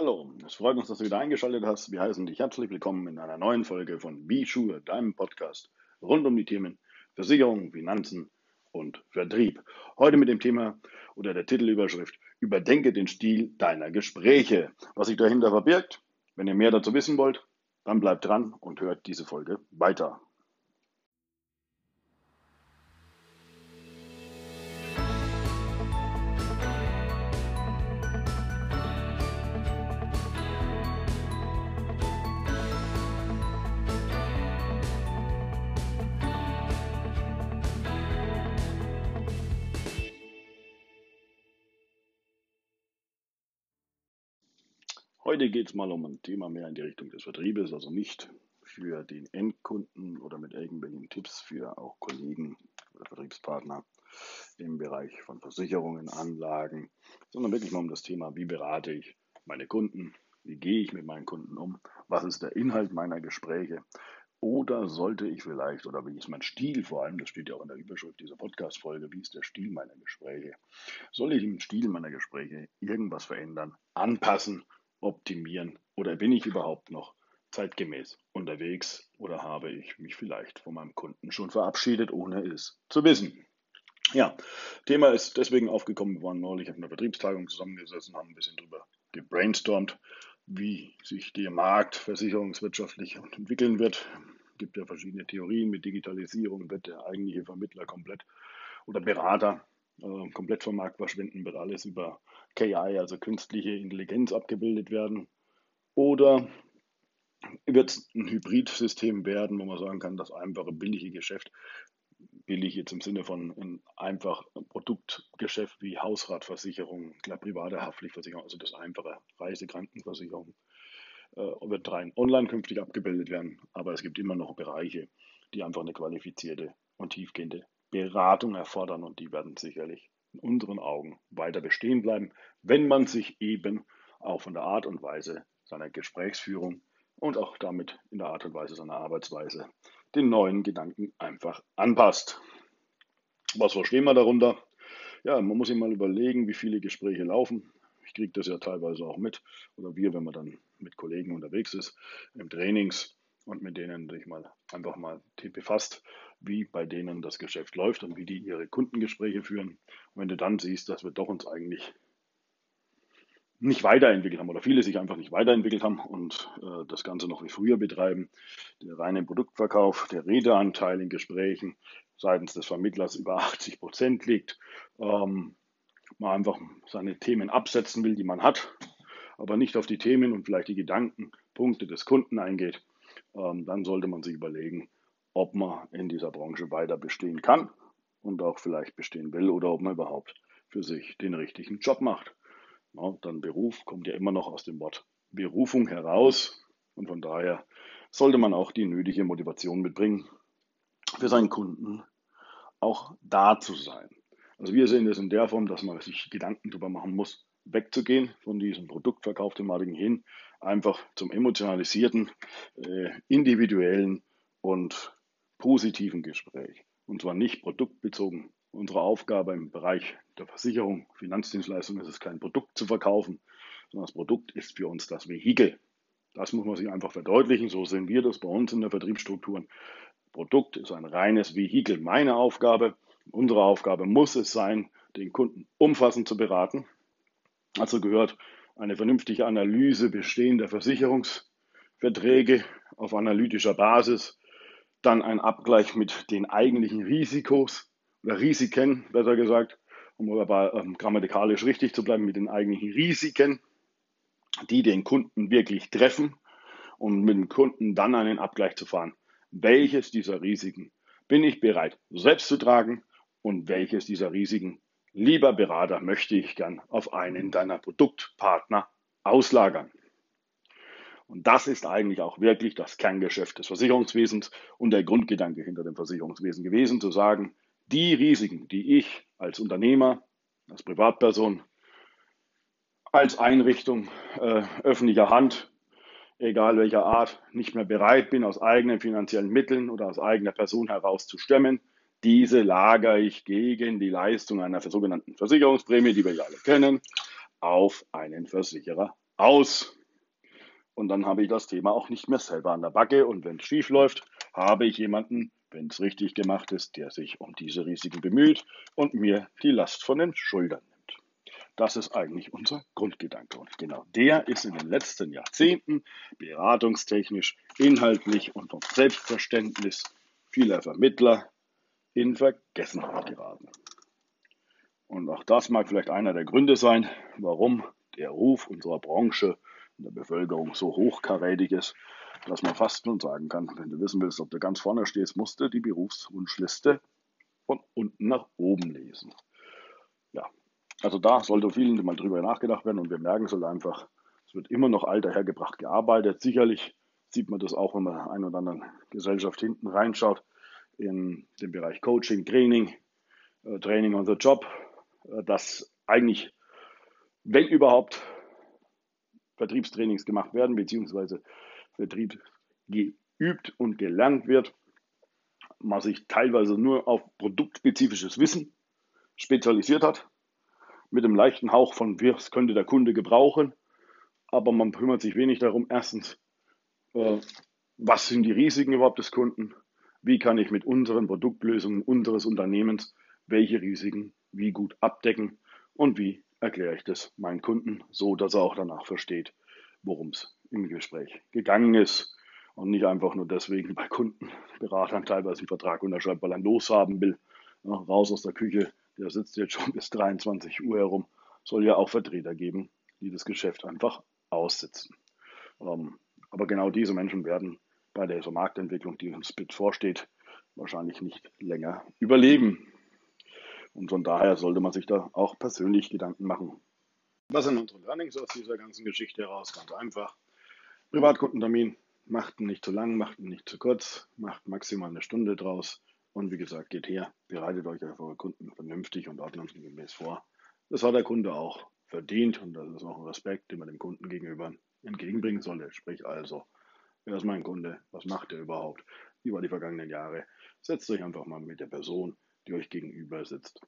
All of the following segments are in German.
Hallo, es freut uns, dass du wieder eingeschaltet hast. Wir heißen dich herzlich willkommen in einer neuen Folge von Be Sure, deinem Podcast rund um die Themen Versicherung, Finanzen und Vertrieb. Heute mit dem Thema oder der Titelüberschrift Überdenke den Stil deiner Gespräche. Was sich dahinter verbirgt, wenn ihr mehr dazu wissen wollt, dann bleibt dran und hört diese Folge weiter. Heute geht es mal um ein Thema mehr in die Richtung des Vertriebes, also nicht für den Endkunden oder mit irgendwelchen Tipps für auch Kollegen oder Vertriebspartner im Bereich von Versicherungen, Anlagen, sondern wirklich mal um das Thema, wie berate ich meine Kunden, wie gehe ich mit meinen Kunden um, was ist der Inhalt meiner Gespräche oder sollte ich vielleicht, oder wie ist mein Stil vor allem, das steht ja auch in der Überschrift dieser Podcast-Folge, wie ist der Stil meiner Gespräche? Soll ich im Stil meiner Gespräche irgendwas verändern, anpassen optimieren oder bin ich überhaupt noch zeitgemäß unterwegs oder habe ich mich vielleicht von meinem Kunden schon verabschiedet, ohne es zu wissen. Ja, Thema ist deswegen aufgekommen, wir waren neulich auf einer Vertriebstagung zusammengesessen, haben ein bisschen drüber gebrainstormt, wie sich der Markt versicherungswirtschaftlich entwickeln wird. Es gibt ja verschiedene Theorien mit Digitalisierung, wird der eigentliche Vermittler komplett oder Berater äh, komplett vom Markt verschwinden, wird alles über KI, also künstliche Intelligenz, abgebildet werden. Oder wird es ein Hybridsystem werden, wo man sagen kann, das einfache, billige Geschäft, billig jetzt im Sinne von ein einfach Produktgeschäft wie Hausratversicherung, private Haftpflichtversicherung, also das einfache Reisekrankenversicherung, äh, wird rein online künftig abgebildet werden. Aber es gibt immer noch Bereiche, die einfach eine qualifizierte und tiefgehende Beratung erfordern und die werden sicherlich in unseren Augen weiter bestehen bleiben, wenn man sich eben auch von der Art und Weise seiner Gesprächsführung und auch damit in der Art und Weise seiner Arbeitsweise den neuen Gedanken einfach anpasst. Was verstehen wir darunter? Ja, man muss sich mal überlegen, wie viele Gespräche laufen. Ich kriege das ja teilweise auch mit, oder wir, wenn man dann mit Kollegen unterwegs ist, im Trainings und mit denen sich mal einfach mal befasst, wie bei denen das Geschäft läuft und wie die ihre Kundengespräche führen. Und wenn du dann siehst, dass wir doch uns eigentlich nicht weiterentwickelt haben oder viele sich einfach nicht weiterentwickelt haben und äh, das Ganze noch wie früher betreiben, der reine Produktverkauf, der Redeanteil in Gesprächen seitens des Vermittlers über 80 Prozent liegt, ähm, man einfach seine Themen absetzen will, die man hat, aber nicht auf die Themen und vielleicht die Gedankenpunkte des Kunden eingeht, dann sollte man sich überlegen, ob man in dieser Branche weiter bestehen kann und auch vielleicht bestehen will oder ob man überhaupt für sich den richtigen Job macht. Ja, dann Beruf kommt ja immer noch aus dem Wort Berufung heraus und von daher sollte man auch die nötige Motivation mitbringen, für seinen Kunden auch da zu sein. Also wir sehen das in der Form, dass man sich Gedanken darüber machen muss, wegzugehen von diesen Produktverkaufthematiken hin, einfach zum emotionalisierten, äh, individuellen und positiven Gespräch. Und zwar nicht produktbezogen. Unsere Aufgabe im Bereich der Versicherung, Finanzdienstleistung ist es, kein Produkt zu verkaufen, sondern das Produkt ist für uns das Vehikel. Das muss man sich einfach verdeutlichen. So sehen wir das bei uns in der Vertriebsstrukturen. Produkt ist ein reines Vehikel. Meine Aufgabe, unsere Aufgabe muss es sein, den Kunden umfassend zu beraten. Also gehört eine vernünftige Analyse bestehender Versicherungsverträge auf analytischer Basis dann ein Abgleich mit den eigentlichen Risikos oder Risiken, besser gesagt, um aber ähm, grammatikalisch richtig zu bleiben, mit den eigentlichen Risiken, die den Kunden wirklich treffen und mit dem Kunden dann einen Abgleich zu fahren. Welches dieser Risiken bin ich bereit selbst zu tragen und welches dieser Risiken, lieber Berater, möchte ich gern auf einen deiner Produktpartner auslagern. Und das ist eigentlich auch wirklich das Kerngeschäft des Versicherungswesens und der Grundgedanke hinter dem Versicherungswesen gewesen, zu sagen, die Risiken, die ich als Unternehmer, als Privatperson, als Einrichtung äh, öffentlicher Hand, egal welcher Art, nicht mehr bereit bin, aus eigenen finanziellen Mitteln oder aus eigener Person heraus zu stemmen, diese lagere ich gegen die Leistung einer sogenannten Versicherungsprämie, die wir ja alle kennen, auf einen Versicherer aus. Und dann habe ich das Thema auch nicht mehr selber an der Backe. Und wenn es schief läuft, habe ich jemanden, wenn es richtig gemacht ist, der sich um diese Risiken bemüht und mir die Last von den Schultern nimmt. Das ist eigentlich unser Grundgedanke. Und genau der ist in den letzten Jahrzehnten beratungstechnisch, inhaltlich und vom Selbstverständnis vieler Vermittler in Vergessenheit geraten. Und auch das mag vielleicht einer der Gründe sein, warum der Ruf unserer Branche in der Bevölkerung so hochkarätig ist, dass man fast nun sagen kann, wenn du wissen willst, ob du ganz vorne stehst, musst du die Berufswunschliste von unten nach oben lesen. Ja, also da sollte vielen mal drüber nachgedacht werden und wir merken es halt einfach, es wird immer noch alter hergebracht gearbeitet. Sicherlich sieht man das auch, wenn man einer oder anderen Gesellschaft hinten reinschaut, in den Bereich Coaching, Training, äh, Training on the Job, äh, dass eigentlich, wenn überhaupt, Vertriebstrainings gemacht werden, beziehungsweise Vertrieb geübt und gelernt wird, man sich teilweise nur auf produktspezifisches Wissen spezialisiert hat, mit einem leichten Hauch von, was könnte der Kunde gebrauchen, aber man kümmert sich wenig darum, erstens, äh, was sind die Risiken überhaupt des Kunden, wie kann ich mit unseren Produktlösungen unseres Unternehmens welche Risiken wie gut abdecken und wie erkläre ich das meinen Kunden so, dass er auch danach versteht, worum es im Gespräch gegangen ist und nicht einfach nur deswegen bei Kundenberatern teilweise einen Vertrag unterschreibt, weil er loshaben will. Ja, raus aus der Küche, der sitzt jetzt schon bis 23 Uhr herum. Soll ja auch Vertreter geben, die das Geschäft einfach aussitzen. Ähm, aber genau diese Menschen werden bei der Marktentwicklung, die uns vorsteht, wahrscheinlich nicht länger überleben. Und von daher sollte man sich da auch persönlich Gedanken machen. Was sind unsere Learnings aus dieser ganzen Geschichte heraus? Ganz einfach. Privatkundentermin, macht nicht zu lang, macht nicht zu kurz, macht maximal eine Stunde draus. Und wie gesagt, geht her, bereitet euch auf eure Kunden vernünftig und ordnungsgemäß vor. Das hat der Kunde auch verdient und das ist auch ein Respekt, den man dem Kunden gegenüber entgegenbringen sollte. Sprich also, wer ist mein Kunde? Was macht er überhaupt? Wie war die vergangenen Jahre? Setzt euch einfach mal mit der Person die euch gegenüber sitzt,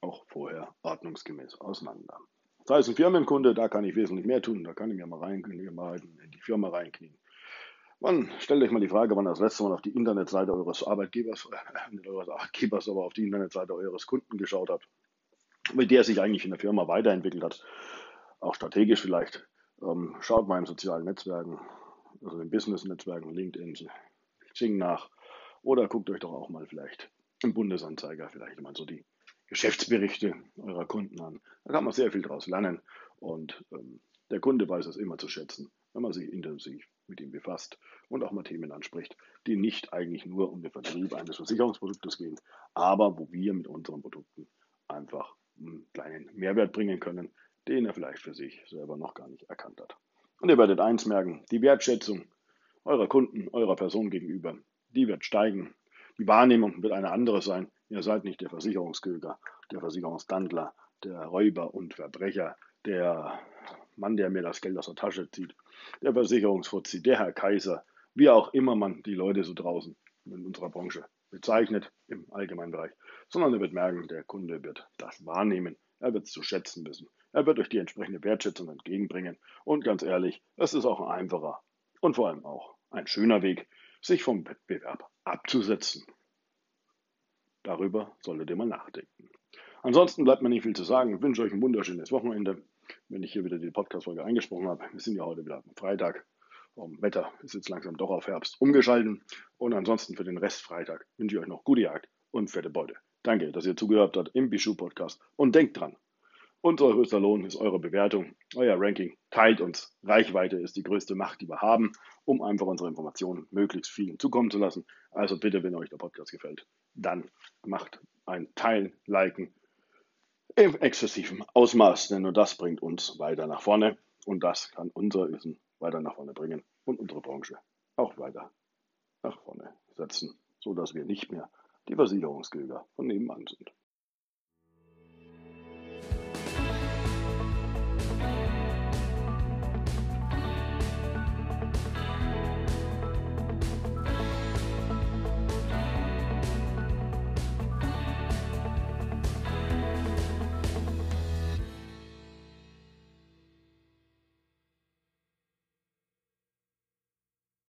auch vorher ordnungsgemäß auseinander. Sei es ein Firmenkunde, da kann ich wesentlich mehr tun, da kann ich mir mal reinknien, mal in die Firma reinknien. Man stellt euch mal die Frage, wann das letzte Mal auf die Internetseite eures Arbeitgebers, äh, nicht eures Arbeitgebers, aber auf die Internetseite eures Kunden geschaut habt, mit der sich eigentlich in der Firma weiterentwickelt hat, auch strategisch vielleicht. Ähm, schaut mal in sozialen Netzwerken, also in Business-Netzwerken, LinkedIn, Xing nach oder guckt euch doch auch mal vielleicht im Bundesanzeiger vielleicht mal so die Geschäftsberichte eurer Kunden an. Da kann man sehr viel daraus lernen und ähm, der Kunde weiß es immer zu schätzen, wenn man sich intensiv mit ihm befasst und auch mal Themen anspricht, die nicht eigentlich nur um den Vertrieb eines Versicherungsproduktes gehen, aber wo wir mit unseren Produkten einfach einen kleinen Mehrwert bringen können, den er vielleicht für sich selber noch gar nicht erkannt hat. Und ihr werdet eins merken, die Wertschätzung eurer Kunden, eurer Person gegenüber, die wird steigen, die Wahrnehmung wird eine andere sein. Ihr seid nicht der Versicherungsköger, der Versicherungsdandler, der Räuber und Verbrecher, der Mann, der mir das Geld aus der Tasche zieht, der Versicherungsfuzzi, der Herr Kaiser, wie auch immer man die Leute so draußen in unserer Branche bezeichnet im allgemeinen Bereich, sondern er wird merken, der Kunde wird das wahrnehmen, er wird es zu schätzen wissen, er wird euch die entsprechende Wertschätzung entgegenbringen und ganz ehrlich, es ist auch ein einfacher und vor allem auch ein schöner Weg, sich vom Wettbewerb abzusetzen. Darüber solltet ihr mal nachdenken. Ansonsten bleibt mir nicht viel zu sagen. Ich wünsche euch ein wunderschönes Wochenende. Wenn ich hier wieder die Podcast-Folge eingesprochen habe, wir sind ja heute wieder am Freitag. Um, Wetter ist jetzt langsam doch auf Herbst umgeschalten. Und ansonsten für den Rest Freitag wünsche ich euch noch gute Jagd und fette Beute. Danke, dass ihr zugehört habt im Bishu Podcast. Und denkt dran, unser größter Lohn ist eure Bewertung, euer Ranking. Teilt uns. Reichweite ist die größte Macht, die wir haben, um einfach unsere Informationen möglichst vielen zukommen zu lassen. Also bitte, wenn euch der Podcast gefällt, dann macht ein Teilen, Liken im exzessiven Ausmaß, denn nur das bringt uns weiter nach vorne und das kann unser Wissen weiter nach vorne bringen und unsere Branche auch weiter nach vorne setzen, sodass wir nicht mehr die Versicherungsgilder von nebenan sind.